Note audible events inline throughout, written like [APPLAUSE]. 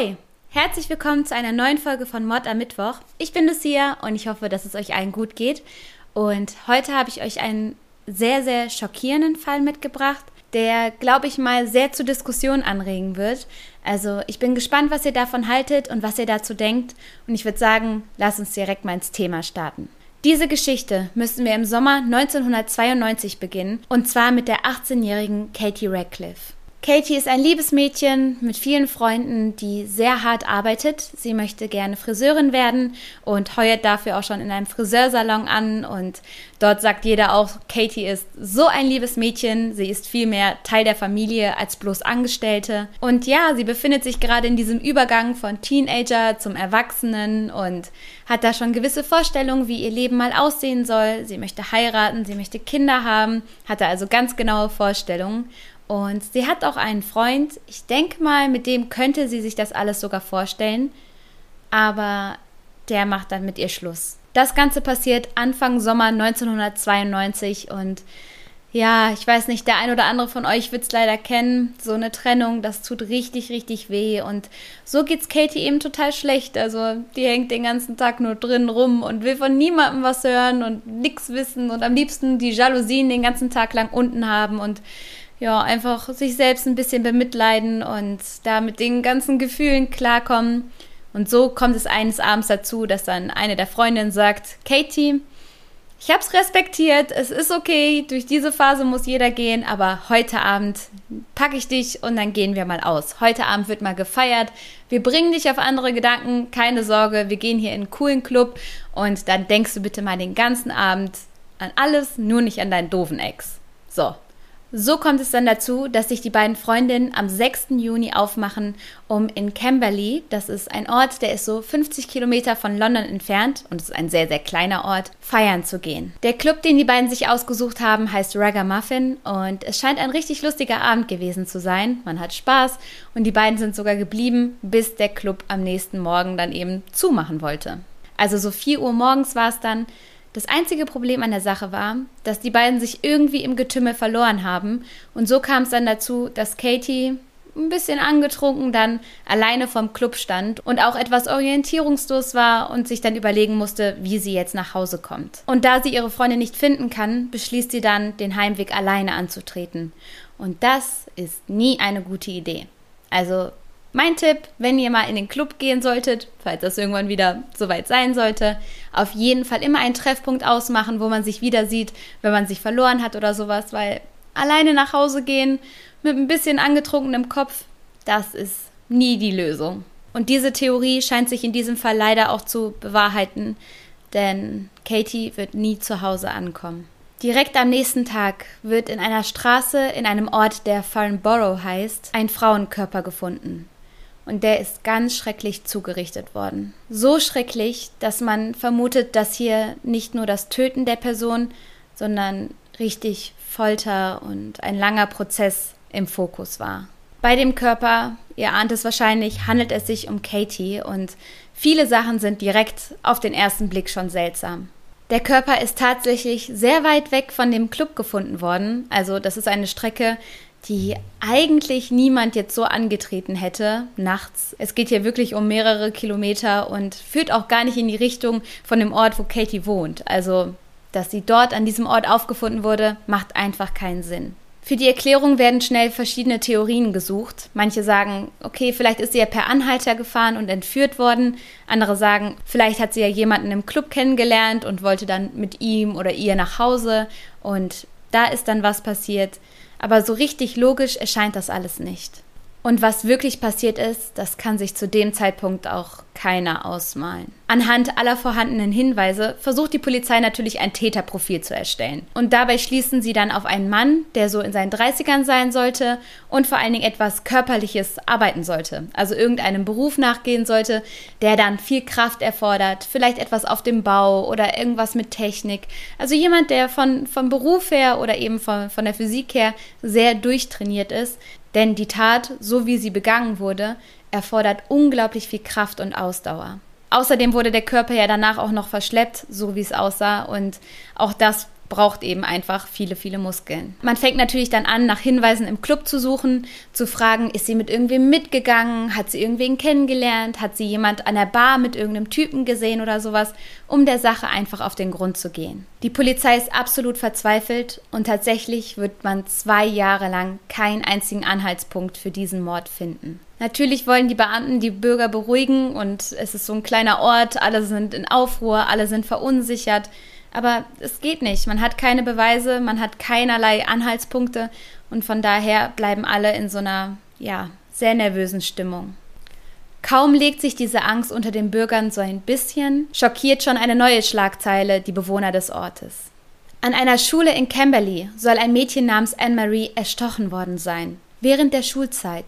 Hi, herzlich willkommen zu einer neuen Folge von Mod am Mittwoch. Ich bin Lucia und ich hoffe, dass es euch allen gut geht. Und heute habe ich euch einen sehr, sehr schockierenden Fall mitgebracht, der, glaube ich mal, sehr zu Diskussionen anregen wird. Also ich bin gespannt, was ihr davon haltet und was ihr dazu denkt. Und ich würde sagen, lasst uns direkt mal ins Thema starten. Diese Geschichte müssen wir im Sommer 1992 beginnen, und zwar mit der 18-jährigen Katie Radcliffe. Katie ist ein liebes Mädchen mit vielen Freunden, die sehr hart arbeitet. Sie möchte gerne Friseurin werden und heuert dafür auch schon in einem Friseursalon an. Und dort sagt jeder auch, Katie ist so ein liebes Mädchen. Sie ist vielmehr Teil der Familie als bloß Angestellte. Und ja, sie befindet sich gerade in diesem Übergang von Teenager zum Erwachsenen und hat da schon gewisse Vorstellungen, wie ihr Leben mal aussehen soll. Sie möchte heiraten, sie möchte Kinder haben, hat da also ganz genaue Vorstellungen. Und sie hat auch einen Freund. Ich denke mal, mit dem könnte sie sich das alles sogar vorstellen. Aber der macht dann mit ihr Schluss. Das Ganze passiert Anfang Sommer 1992 und ja, ich weiß nicht, der ein oder andere von euch wird es leider kennen. So eine Trennung, das tut richtig, richtig weh. Und so geht's Katie eben total schlecht. Also die hängt den ganzen Tag nur drin rum und will von niemandem was hören und nichts wissen und am liebsten die Jalousien den ganzen Tag lang unten haben und ja, einfach sich selbst ein bisschen bemitleiden und da mit den ganzen Gefühlen klarkommen. Und so kommt es eines Abends dazu, dass dann eine der Freundinnen sagt, Katie, ich hab's respektiert, es ist okay, durch diese Phase muss jeder gehen, aber heute Abend packe ich dich und dann gehen wir mal aus. Heute Abend wird mal gefeiert, wir bringen dich auf andere Gedanken, keine Sorge, wir gehen hier in einen coolen Club und dann denkst du bitte mal den ganzen Abend an alles, nur nicht an deinen doofen Ex. So, so kommt es dann dazu, dass sich die beiden Freundinnen am 6. Juni aufmachen, um in Camberley, das ist ein Ort, der ist so 50 Kilometer von London entfernt und ist ein sehr, sehr kleiner Ort, feiern zu gehen. Der Club, den die beiden sich ausgesucht haben, heißt Ragamuffin und es scheint ein richtig lustiger Abend gewesen zu sein. Man hat Spaß und die beiden sind sogar geblieben, bis der Club am nächsten Morgen dann eben zumachen wollte. Also so 4 Uhr morgens war es dann, das einzige Problem an der Sache war, dass die beiden sich irgendwie im Getümmel verloren haben und so kam es dann dazu, dass Katie ein bisschen angetrunken dann alleine vom Club stand und auch etwas orientierungslos war und sich dann überlegen musste, wie sie jetzt nach Hause kommt. Und da sie ihre Freundin nicht finden kann, beschließt sie dann, den Heimweg alleine anzutreten. Und das ist nie eine gute Idee. Also mein Tipp, wenn ihr mal in den Club gehen solltet, falls das irgendwann wieder soweit sein sollte, auf jeden Fall immer einen Treffpunkt ausmachen, wo man sich wieder sieht, wenn man sich verloren hat oder sowas, weil alleine nach Hause gehen mit ein bisschen angetrunkenem Kopf, das ist nie die Lösung. Und diese Theorie scheint sich in diesem Fall leider auch zu bewahrheiten, denn Katie wird nie zu Hause ankommen. Direkt am nächsten Tag wird in einer Straße in einem Ort, der Farnborough heißt, ein Frauenkörper gefunden und der ist ganz schrecklich zugerichtet worden. So schrecklich, dass man vermutet, dass hier nicht nur das Töten der Person, sondern richtig Folter und ein langer Prozess im Fokus war. Bei dem Körper, ihr ahnt es wahrscheinlich, handelt es sich um Katie und viele Sachen sind direkt auf den ersten Blick schon seltsam. Der Körper ist tatsächlich sehr weit weg von dem Club gefunden worden. Also das ist eine Strecke, die eigentlich niemand jetzt so angetreten hätte nachts. Es geht hier wirklich um mehrere Kilometer und führt auch gar nicht in die Richtung von dem Ort, wo Katie wohnt. Also, dass sie dort an diesem Ort aufgefunden wurde, macht einfach keinen Sinn. Für die Erklärung werden schnell verschiedene Theorien gesucht. Manche sagen, okay, vielleicht ist sie ja per Anhalter gefahren und entführt worden. Andere sagen, vielleicht hat sie ja jemanden im Club kennengelernt und wollte dann mit ihm oder ihr nach Hause und da ist dann was passiert aber so richtig logisch erscheint das alles nicht. Und was wirklich passiert ist, das kann sich zu dem Zeitpunkt auch keiner ausmalen. Anhand aller vorhandenen Hinweise versucht die Polizei natürlich ein Täterprofil zu erstellen. Und dabei schließen sie dann auf einen Mann, der so in seinen 30ern sein sollte und vor allen Dingen etwas Körperliches arbeiten sollte. Also irgendeinem Beruf nachgehen sollte, der dann viel Kraft erfordert, vielleicht etwas auf dem Bau oder irgendwas mit Technik. Also jemand, der von, vom Beruf her oder eben von, von der Physik her sehr durchtrainiert ist, denn die Tat, so wie sie begangen wurde, erfordert unglaublich viel Kraft und Ausdauer. Außerdem wurde der Körper ja danach auch noch verschleppt, so wie es aussah. Und auch das braucht eben einfach viele, viele Muskeln. Man fängt natürlich dann an, nach Hinweisen im Club zu suchen, zu fragen, ist sie mit irgendwem mitgegangen, hat sie irgendwen kennengelernt, hat sie jemand an der Bar mit irgendeinem Typen gesehen oder sowas, um der Sache einfach auf den Grund zu gehen. Die Polizei ist absolut verzweifelt und tatsächlich wird man zwei Jahre lang keinen einzigen Anhaltspunkt für diesen Mord finden. Natürlich wollen die Beamten die Bürger beruhigen und es ist so ein kleiner Ort, alle sind in Aufruhr, alle sind verunsichert. Aber es geht nicht. Man hat keine Beweise, man hat keinerlei Anhaltspunkte und von daher bleiben alle in so einer, ja, sehr nervösen Stimmung. Kaum legt sich diese Angst unter den Bürgern so ein bisschen, schockiert schon eine neue Schlagzeile die Bewohner des Ortes. An einer Schule in Camberley soll ein Mädchen namens Anne-Marie erstochen worden sein, während der Schulzeit.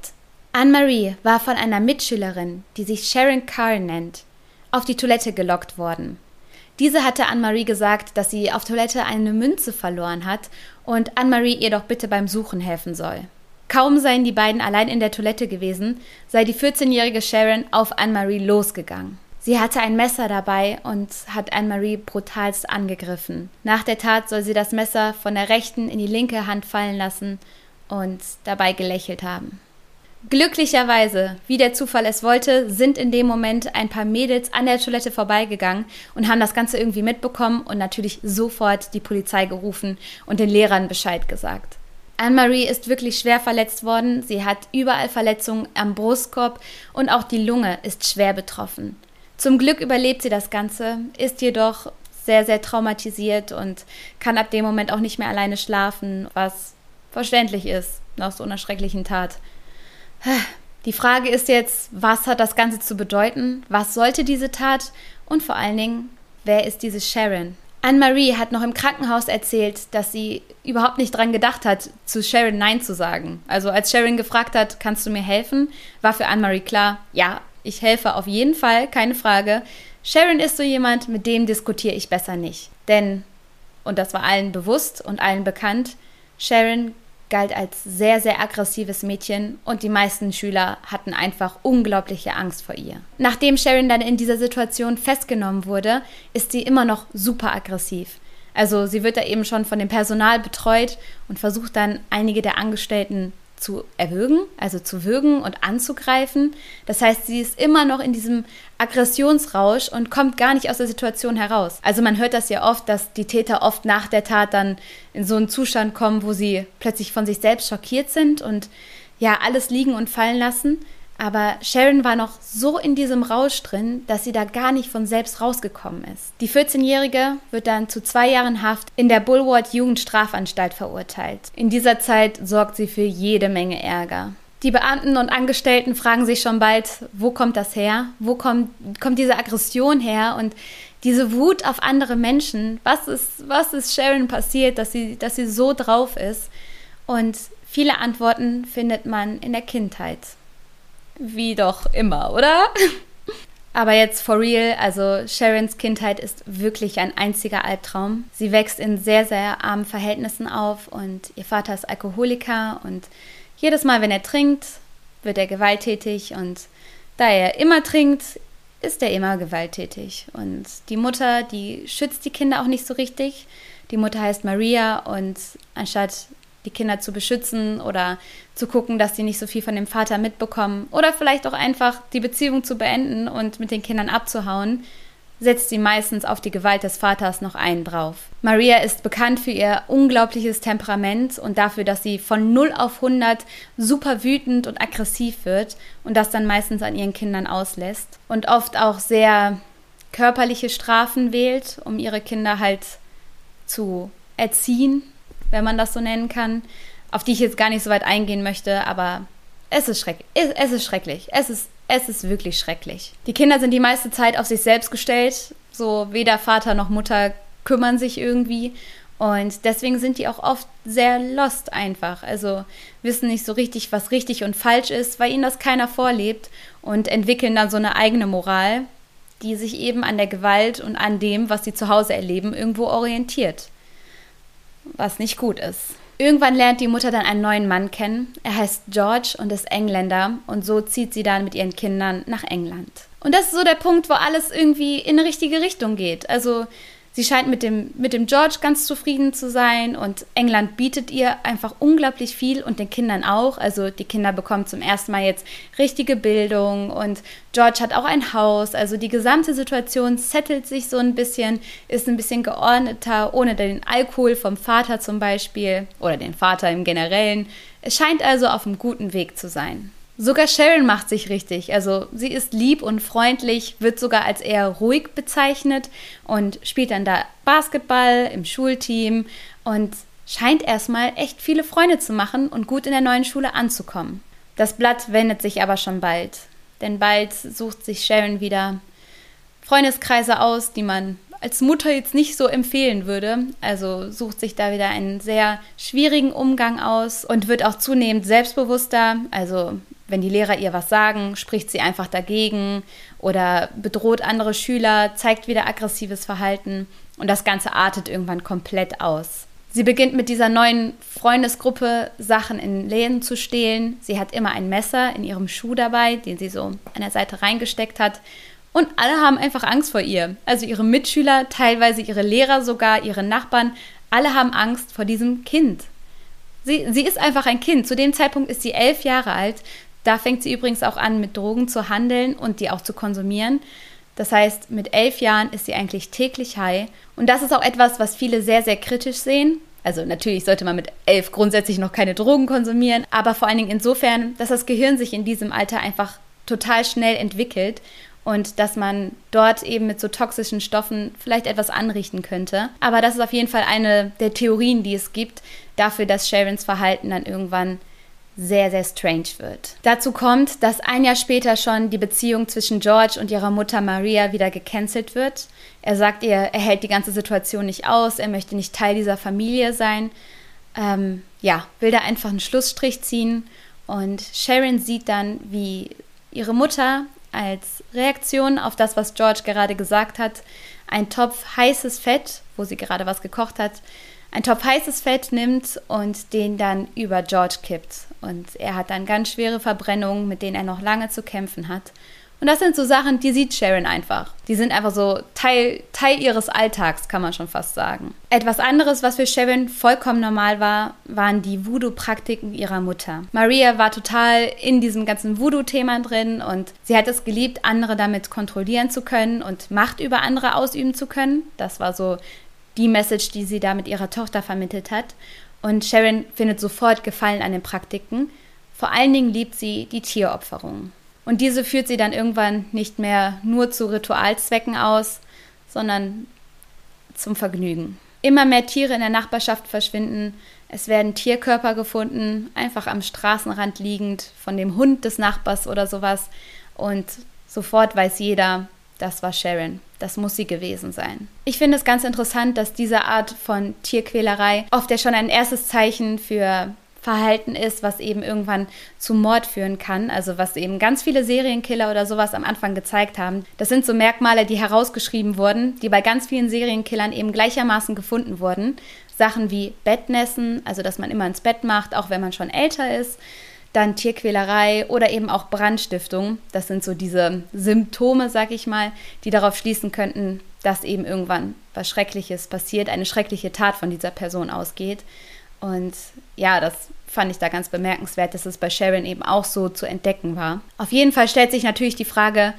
Anne-Marie war von einer Mitschülerin, die sich Sharon Carr nennt, auf die Toilette gelockt worden. Diese hatte Anne-Marie gesagt, dass sie auf Toilette eine Münze verloren hat und Anne-Marie ihr doch bitte beim Suchen helfen soll. Kaum seien die beiden allein in der Toilette gewesen, sei die 14-jährige Sharon auf Anne-Marie losgegangen. Sie hatte ein Messer dabei und hat Anne-Marie brutalst angegriffen. Nach der Tat soll sie das Messer von der rechten in die linke Hand fallen lassen und dabei gelächelt haben. Glücklicherweise, wie der Zufall es wollte, sind in dem Moment ein paar Mädels an der Toilette vorbeigegangen und haben das Ganze irgendwie mitbekommen und natürlich sofort die Polizei gerufen und den Lehrern Bescheid gesagt. Anne-Marie ist wirklich schwer verletzt worden. Sie hat überall Verletzungen am Brustkorb und auch die Lunge ist schwer betroffen. Zum Glück überlebt sie das Ganze, ist jedoch sehr, sehr traumatisiert und kann ab dem Moment auch nicht mehr alleine schlafen, was verständlich ist nach so einer schrecklichen Tat. Die Frage ist jetzt, was hat das Ganze zu bedeuten? Was sollte diese Tat? Und vor allen Dingen, wer ist diese Sharon? Anne-Marie hat noch im Krankenhaus erzählt, dass sie überhaupt nicht dran gedacht hat, zu Sharon Nein zu sagen. Also als Sharon gefragt hat, kannst du mir helfen, war für Anne-Marie klar, ja, ich helfe auf jeden Fall, keine Frage. Sharon ist so jemand, mit dem diskutiere ich besser nicht. Denn, und das war allen bewusst und allen bekannt, Sharon galt als sehr, sehr aggressives Mädchen und die meisten Schüler hatten einfach unglaubliche Angst vor ihr. Nachdem Sharon dann in dieser Situation festgenommen wurde, ist sie immer noch super aggressiv. Also sie wird da eben schon von dem Personal betreut und versucht dann einige der Angestellten zu erwürgen, also zu würgen und anzugreifen. Das heißt, sie ist immer noch in diesem Aggressionsrausch und kommt gar nicht aus der Situation heraus. Also man hört das ja oft, dass die Täter oft nach der Tat dann in so einen Zustand kommen, wo sie plötzlich von sich selbst schockiert sind und ja, alles liegen und fallen lassen. Aber Sharon war noch so in diesem Rausch drin, dass sie da gar nicht von selbst rausgekommen ist. Die 14-Jährige wird dann zu zwei Jahren Haft in der Bullward Jugendstrafanstalt verurteilt. In dieser Zeit sorgt sie für jede Menge Ärger. Die Beamten und Angestellten fragen sich schon bald, wo kommt das her? Wo kommt, kommt diese Aggression her? Und diese Wut auf andere Menschen, was ist, was ist Sharon passiert, dass sie, dass sie so drauf ist? Und viele Antworten findet man in der Kindheit. Wie doch immer, oder? [LAUGHS] Aber jetzt for real, also Sharons Kindheit ist wirklich ein einziger Albtraum. Sie wächst in sehr, sehr armen Verhältnissen auf und ihr Vater ist Alkoholiker und jedes Mal, wenn er trinkt, wird er gewalttätig und da er immer trinkt, ist er immer gewalttätig. Und die Mutter, die schützt die Kinder auch nicht so richtig. Die Mutter heißt Maria und anstatt die Kinder zu beschützen oder zu gucken, dass sie nicht so viel von dem Vater mitbekommen oder vielleicht auch einfach die Beziehung zu beenden und mit den Kindern abzuhauen, setzt sie meistens auf die Gewalt des Vaters noch einen drauf. Maria ist bekannt für ihr unglaubliches Temperament und dafür, dass sie von 0 auf 100 super wütend und aggressiv wird und das dann meistens an ihren Kindern auslässt und oft auch sehr körperliche Strafen wählt, um ihre Kinder halt zu erziehen wenn man das so nennen kann, auf die ich jetzt gar nicht so weit eingehen möchte, aber es ist schrecklich. Es ist schrecklich. Es ist, es ist wirklich schrecklich. Die Kinder sind die meiste Zeit auf sich selbst gestellt. So weder Vater noch Mutter kümmern sich irgendwie. Und deswegen sind die auch oft sehr lost einfach. Also wissen nicht so richtig, was richtig und falsch ist, weil ihnen das keiner vorlebt und entwickeln dann so eine eigene Moral, die sich eben an der Gewalt und an dem, was sie zu Hause erleben, irgendwo orientiert was nicht gut ist. Irgendwann lernt die Mutter dann einen neuen Mann kennen. Er heißt George und ist Engländer und so zieht sie dann mit ihren Kindern nach England. Und das ist so der Punkt, wo alles irgendwie in eine richtige Richtung geht. Also Sie scheint mit dem, mit dem George ganz zufrieden zu sein und England bietet ihr einfach unglaublich viel und den Kindern auch. Also die Kinder bekommen zum ersten Mal jetzt richtige Bildung und George hat auch ein Haus. Also die gesamte Situation settelt sich so ein bisschen, ist ein bisschen geordneter, ohne den Alkohol vom Vater zum Beispiel oder den Vater im Generellen. Es scheint also auf einem guten Weg zu sein. Sogar Sharon macht sich richtig. Also sie ist lieb und freundlich, wird sogar als eher ruhig bezeichnet und spielt dann da Basketball im Schulteam und scheint erstmal echt viele Freunde zu machen und gut in der neuen Schule anzukommen. Das Blatt wendet sich aber schon bald, denn bald sucht sich Sharon wieder Freundeskreise aus, die man als Mutter jetzt nicht so empfehlen würde. Also sucht sich da wieder einen sehr schwierigen Umgang aus und wird auch zunehmend selbstbewusster. Also wenn die Lehrer ihr was sagen, spricht sie einfach dagegen oder bedroht andere Schüler, zeigt wieder aggressives Verhalten und das Ganze artet irgendwann komplett aus. Sie beginnt mit dieser neuen Freundesgruppe Sachen in Läden zu stehlen. Sie hat immer ein Messer in ihrem Schuh dabei, den sie so an der Seite reingesteckt hat. Und alle haben einfach Angst vor ihr. Also ihre Mitschüler, teilweise ihre Lehrer sogar, ihre Nachbarn, alle haben Angst vor diesem Kind. Sie, sie ist einfach ein Kind. Zu dem Zeitpunkt ist sie elf Jahre alt. Da fängt sie übrigens auch an, mit Drogen zu handeln und die auch zu konsumieren. Das heißt, mit elf Jahren ist sie eigentlich täglich high. Und das ist auch etwas, was viele sehr, sehr kritisch sehen. Also natürlich sollte man mit elf grundsätzlich noch keine Drogen konsumieren, aber vor allen Dingen insofern, dass das Gehirn sich in diesem Alter einfach total schnell entwickelt und dass man dort eben mit so toxischen Stoffen vielleicht etwas anrichten könnte. Aber das ist auf jeden Fall eine der Theorien, die es gibt, dafür, dass Sharons Verhalten dann irgendwann sehr, sehr strange wird. Dazu kommt, dass ein Jahr später schon die Beziehung zwischen George und ihrer Mutter Maria wieder gecancelt wird. Er sagt ihr, er hält die ganze Situation nicht aus, er möchte nicht Teil dieser Familie sein. Ähm, ja, will da einfach einen Schlussstrich ziehen. Und Sharon sieht dann, wie ihre Mutter als Reaktion auf das, was George gerade gesagt hat, ein Topf heißes Fett, wo sie gerade was gekocht hat, ein Topf heißes Fett nimmt und den dann über George kippt. Und er hat dann ganz schwere Verbrennungen, mit denen er noch lange zu kämpfen hat. Und das sind so Sachen, die sieht Sharon einfach. Die sind einfach so Teil, Teil ihres Alltags, kann man schon fast sagen. Etwas anderes, was für Sharon vollkommen normal war, waren die Voodoo-Praktiken ihrer Mutter. Maria war total in diesem ganzen Voodoo-Thema drin und sie hat es geliebt, andere damit kontrollieren zu können und Macht über andere ausüben zu können. Das war so die Message, die sie da mit ihrer Tochter vermittelt hat. Und Sharon findet sofort Gefallen an den Praktiken. Vor allen Dingen liebt sie die Tieropferung. Und diese führt sie dann irgendwann nicht mehr nur zu Ritualzwecken aus, sondern zum Vergnügen. Immer mehr Tiere in der Nachbarschaft verschwinden. Es werden Tierkörper gefunden, einfach am Straßenrand liegend, von dem Hund des Nachbars oder sowas. Und sofort weiß jeder, das war Sharon. Das muss sie gewesen sein. Ich finde es ganz interessant, dass diese Art von Tierquälerei oft ja schon ein erstes Zeichen für Verhalten ist, was eben irgendwann zu Mord führen kann. Also was eben ganz viele Serienkiller oder sowas am Anfang gezeigt haben. Das sind so Merkmale, die herausgeschrieben wurden, die bei ganz vielen Serienkillern eben gleichermaßen gefunden wurden. Sachen wie Bettnässen, also dass man immer ins Bett macht, auch wenn man schon älter ist dann Tierquälerei oder eben auch Brandstiftung. Das sind so diese Symptome, sag ich mal, die darauf schließen könnten, dass eben irgendwann was Schreckliches passiert, eine schreckliche Tat von dieser Person ausgeht. Und ja, das fand ich da ganz bemerkenswert, dass es bei Sharon eben auch so zu entdecken war. Auf jeden Fall stellt sich natürlich die Frage,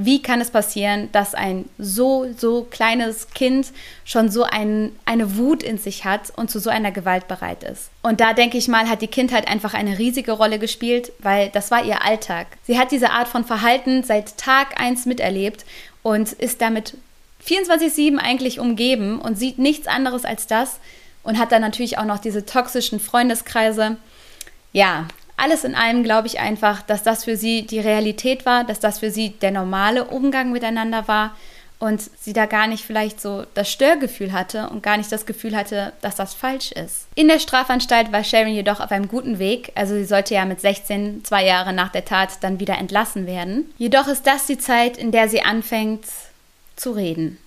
wie kann es passieren, dass ein so, so kleines Kind schon so ein, eine Wut in sich hat und zu so einer Gewalt bereit ist? Und da denke ich mal, hat die Kindheit einfach eine riesige Rolle gespielt, weil das war ihr Alltag. Sie hat diese Art von Verhalten seit Tag 1 miterlebt und ist damit 24-7 eigentlich umgeben und sieht nichts anderes als das und hat dann natürlich auch noch diese toxischen Freundeskreise. Ja, alles in allem glaube ich einfach, dass das für sie die Realität war, dass das für sie der normale Umgang miteinander war und sie da gar nicht vielleicht so das Störgefühl hatte und gar nicht das Gefühl hatte, dass das falsch ist. In der Strafanstalt war Sharon jedoch auf einem guten Weg, also sie sollte ja mit 16, zwei Jahre nach der Tat, dann wieder entlassen werden. Jedoch ist das die Zeit, in der sie anfängt zu reden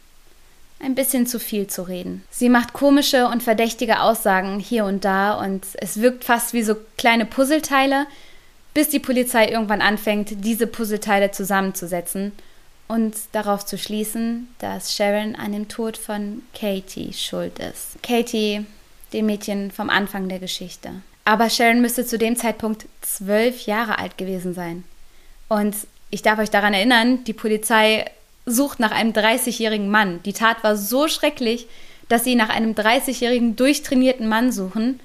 ein bisschen zu viel zu reden. Sie macht komische und verdächtige Aussagen hier und da und es wirkt fast wie so kleine Puzzleteile, bis die Polizei irgendwann anfängt, diese Puzzleteile zusammenzusetzen und darauf zu schließen, dass Sharon an dem Tod von Katie schuld ist. Katie, dem Mädchen vom Anfang der Geschichte. Aber Sharon müsste zu dem Zeitpunkt zwölf Jahre alt gewesen sein. Und ich darf euch daran erinnern, die Polizei sucht nach einem 30-jährigen Mann. Die Tat war so schrecklich, dass sie nach einem 30-jährigen durchtrainierten Mann suchen.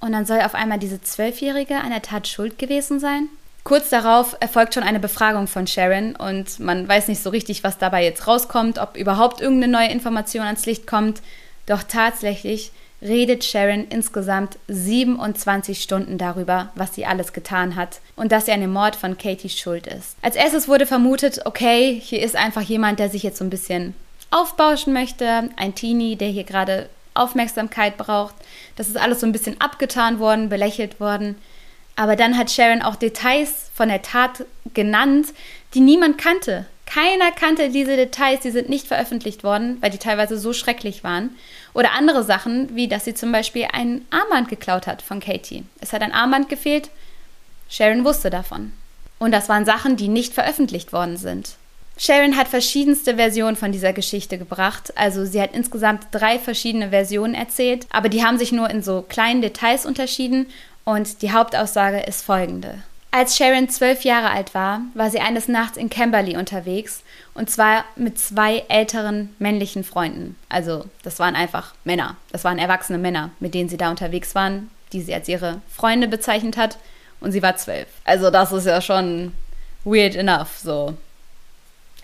Und dann soll auf einmal diese Zwölfjährige an der Tat schuld gewesen sein? Kurz darauf erfolgt schon eine Befragung von Sharon und man weiß nicht so richtig, was dabei jetzt rauskommt, ob überhaupt irgendeine neue Information ans Licht kommt. Doch tatsächlich redet Sharon insgesamt 27 Stunden darüber, was sie alles getan hat und dass sie an dem Mord von Katie schuld ist. Als erstes wurde vermutet, okay, hier ist einfach jemand, der sich jetzt so ein bisschen aufbauschen möchte, ein Teenie, der hier gerade Aufmerksamkeit braucht. Das ist alles so ein bisschen abgetan worden, belächelt worden. Aber dann hat Sharon auch Details von der Tat genannt, die niemand kannte. Keiner kannte diese Details, die sind nicht veröffentlicht worden, weil die teilweise so schrecklich waren. Oder andere Sachen, wie dass sie zum Beispiel ein Armband geklaut hat von Katie. Es hat ein Armband gefehlt. Sharon wusste davon. Und das waren Sachen, die nicht veröffentlicht worden sind. Sharon hat verschiedenste Versionen von dieser Geschichte gebracht. Also sie hat insgesamt drei verschiedene Versionen erzählt, aber die haben sich nur in so kleinen Details unterschieden und die Hauptaussage ist folgende. Als Sharon zwölf Jahre alt war, war sie eines Nachts in Camberley unterwegs und zwar mit zwei älteren männlichen Freunden. Also das waren einfach Männer, das waren erwachsene Männer, mit denen sie da unterwegs waren, die sie als ihre Freunde bezeichnet hat und sie war zwölf. Also das ist ja schon weird enough, so.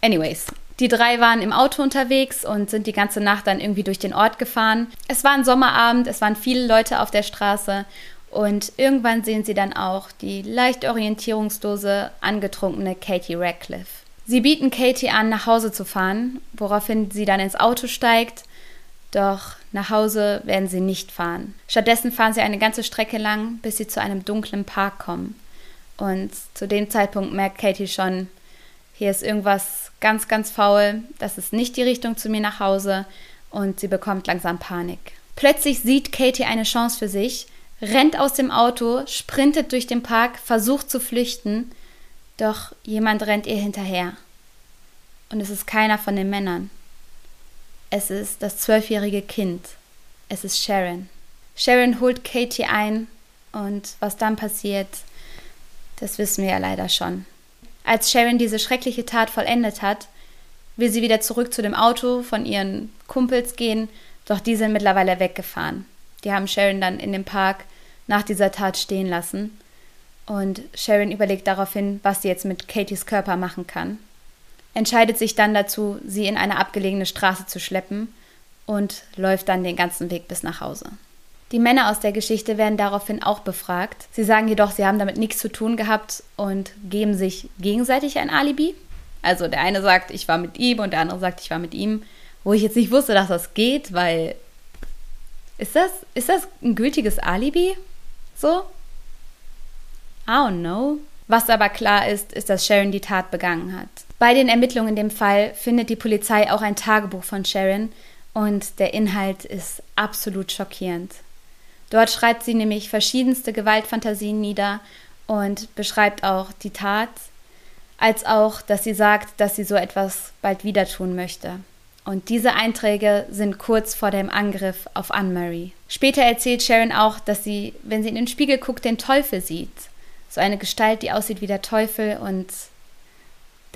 Anyways, die drei waren im Auto unterwegs und sind die ganze Nacht dann irgendwie durch den Ort gefahren. Es war ein Sommerabend, es waren viele Leute auf der Straße und irgendwann sehen sie dann auch die leicht orientierungslose, angetrunkene Katie Radcliffe. Sie bieten Katie an, nach Hause zu fahren, woraufhin sie dann ins Auto steigt. Doch nach Hause werden sie nicht fahren. Stattdessen fahren sie eine ganze Strecke lang, bis sie zu einem dunklen Park kommen. Und zu dem Zeitpunkt merkt Katie schon, hier ist irgendwas ganz, ganz faul, das ist nicht die Richtung zu mir nach Hause und sie bekommt langsam Panik. Plötzlich sieht Katie eine Chance für sich rennt aus dem Auto, sprintet durch den Park, versucht zu flüchten, doch jemand rennt ihr hinterher. Und es ist keiner von den Männern. Es ist das zwölfjährige Kind. Es ist Sharon. Sharon holt Katie ein und was dann passiert, das wissen wir ja leider schon. Als Sharon diese schreckliche Tat vollendet hat, will sie wieder zurück zu dem Auto von ihren Kumpels gehen, doch die sind mittlerweile weggefahren. Die haben Sharon dann in dem Park nach dieser Tat stehen lassen. Und Sharon überlegt daraufhin, was sie jetzt mit Katies Körper machen kann. Entscheidet sich dann dazu, sie in eine abgelegene Straße zu schleppen und läuft dann den ganzen Weg bis nach Hause. Die Männer aus der Geschichte werden daraufhin auch befragt. Sie sagen jedoch, sie haben damit nichts zu tun gehabt und geben sich gegenseitig ein Alibi. Also der eine sagt, ich war mit ihm und der andere sagt, ich war mit ihm. Wo ich jetzt nicht wusste, dass das geht, weil ist das, ist das ein gültiges Alibi? So? I don't know. Was aber klar ist, ist, dass Sharon die Tat begangen hat. Bei den Ermittlungen in dem Fall findet die Polizei auch ein Tagebuch von Sharon und der Inhalt ist absolut schockierend. Dort schreibt sie nämlich verschiedenste Gewaltfantasien nieder und beschreibt auch die Tat, als auch, dass sie sagt, dass sie so etwas bald wieder tun möchte. Und diese Einträge sind kurz vor dem Angriff auf Anne-Marie. Später erzählt Sharon auch, dass sie, wenn sie in den Spiegel guckt, den Teufel sieht. So eine Gestalt, die aussieht wie der Teufel. Und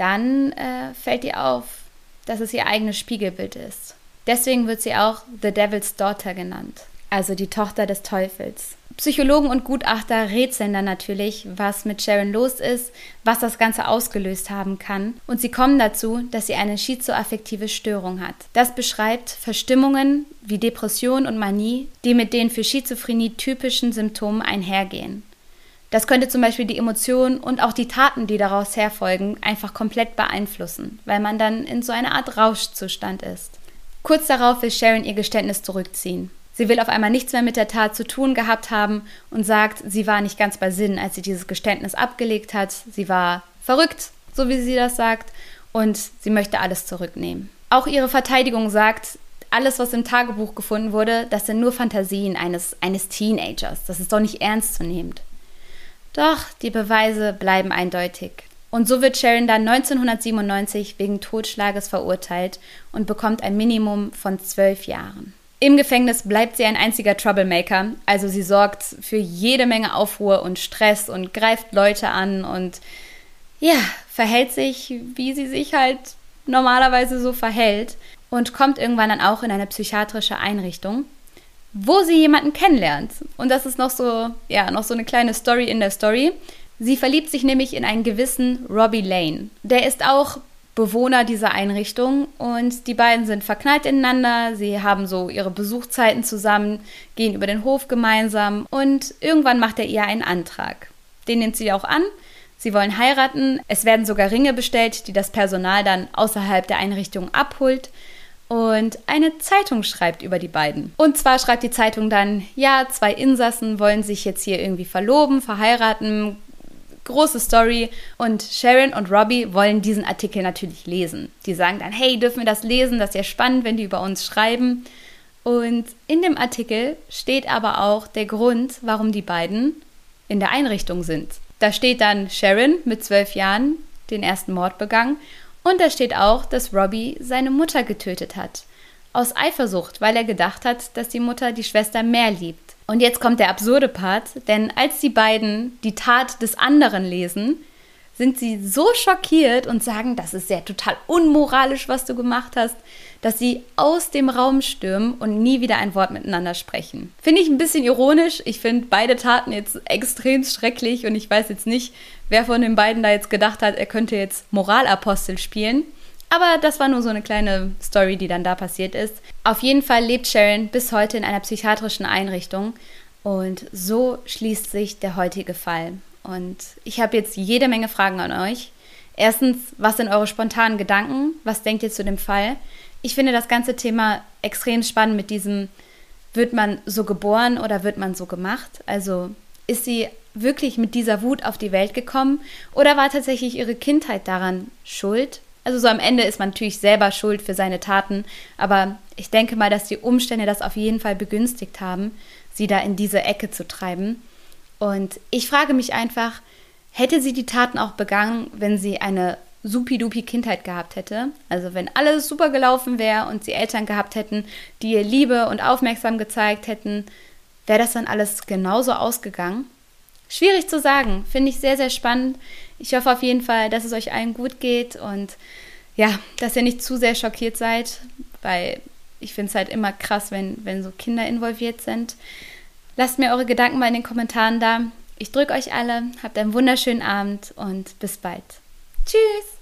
dann äh, fällt ihr auf, dass es ihr eigenes Spiegelbild ist. Deswegen wird sie auch The Devil's Daughter genannt, also die Tochter des Teufels. Psychologen und Gutachter rätseln dann natürlich, was mit Sharon los ist, was das Ganze ausgelöst haben kann, und sie kommen dazu, dass sie eine schizoaffektive Störung hat. Das beschreibt Verstimmungen wie Depression und Manie, die mit den für Schizophrenie typischen Symptomen einhergehen. Das könnte zum Beispiel die Emotionen und auch die Taten, die daraus herfolgen, einfach komplett beeinflussen, weil man dann in so einer Art Rauschzustand ist. Kurz darauf will Sharon ihr Geständnis zurückziehen. Sie will auf einmal nichts mehr mit der Tat zu tun gehabt haben und sagt, sie war nicht ganz bei Sinn, als sie dieses Geständnis abgelegt hat. Sie war verrückt, so wie sie das sagt, und sie möchte alles zurücknehmen. Auch ihre Verteidigung sagt, alles, was im Tagebuch gefunden wurde, das sind nur Fantasien eines, eines Teenagers. Das ist doch nicht ernstzunehmend. Doch die Beweise bleiben eindeutig. Und so wird Sharon dann 1997 wegen Totschlages verurteilt und bekommt ein Minimum von zwölf Jahren. Im Gefängnis bleibt sie ein einziger Troublemaker, also sie sorgt für jede Menge Aufruhr und Stress und greift Leute an und ja, verhält sich, wie sie sich halt normalerweise so verhält und kommt irgendwann dann auch in eine psychiatrische Einrichtung, wo sie jemanden kennenlernt. Und das ist noch so, ja, noch so eine kleine Story in der Story. Sie verliebt sich nämlich in einen gewissen Robbie Lane. Der ist auch Bewohner dieser Einrichtung und die beiden sind verknallt ineinander, sie haben so ihre Besuchzeiten zusammen, gehen über den Hof gemeinsam und irgendwann macht er ihr einen Antrag. Den nimmt sie auch an Sie wollen heiraten. Es werden sogar Ringe bestellt, die das Personal dann außerhalb der Einrichtung abholt. Und eine Zeitung schreibt über die beiden. Und zwar schreibt die Zeitung dann, ja, zwei Insassen wollen sich jetzt hier irgendwie verloben, verheiraten. Große Story. Und Sharon und Robbie wollen diesen Artikel natürlich lesen. Die sagen dann, hey, dürfen wir das lesen? Das ist ja spannend, wenn die über uns schreiben. Und in dem Artikel steht aber auch der Grund, warum die beiden in der Einrichtung sind. Da steht dann Sharon mit zwölf Jahren den ersten Mord begangen und da steht auch, dass Robbie seine Mutter getötet hat. Aus Eifersucht, weil er gedacht hat, dass die Mutter die Schwester mehr liebt. Und jetzt kommt der absurde Part, denn als die beiden die Tat des anderen lesen, sind sie so schockiert und sagen, das ist ja total unmoralisch, was du gemacht hast, dass sie aus dem Raum stürmen und nie wieder ein Wort miteinander sprechen. Finde ich ein bisschen ironisch. Ich finde beide Taten jetzt extrem schrecklich und ich weiß jetzt nicht, wer von den beiden da jetzt gedacht hat, er könnte jetzt Moralapostel spielen. Aber das war nur so eine kleine Story, die dann da passiert ist. Auf jeden Fall lebt Sharon bis heute in einer psychiatrischen Einrichtung und so schließt sich der heutige Fall. Und ich habe jetzt jede Menge Fragen an euch. Erstens, was sind eure spontanen Gedanken? Was denkt ihr zu dem Fall? Ich finde das ganze Thema extrem spannend mit diesem, wird man so geboren oder wird man so gemacht? Also ist sie wirklich mit dieser Wut auf die Welt gekommen oder war tatsächlich ihre Kindheit daran schuld? Also so am Ende ist man natürlich selber schuld für seine Taten, aber ich denke mal, dass die Umstände das auf jeden Fall begünstigt haben, sie da in diese Ecke zu treiben. Und ich frage mich einfach, hätte sie die Taten auch begangen, wenn sie eine supidupi Kindheit gehabt hätte? Also wenn alles super gelaufen wäre und sie Eltern gehabt hätten, die ihr Liebe und Aufmerksam gezeigt hätten, wäre das dann alles genauso ausgegangen? Schwierig zu sagen, finde ich sehr, sehr spannend. Ich hoffe auf jeden Fall, dass es euch allen gut geht und ja, dass ihr nicht zu sehr schockiert seid, weil ich finde es halt immer krass, wenn, wenn so Kinder involviert sind. Lasst mir eure Gedanken mal in den Kommentaren da. Ich drücke euch alle, habt einen wunderschönen Abend und bis bald. Tschüss!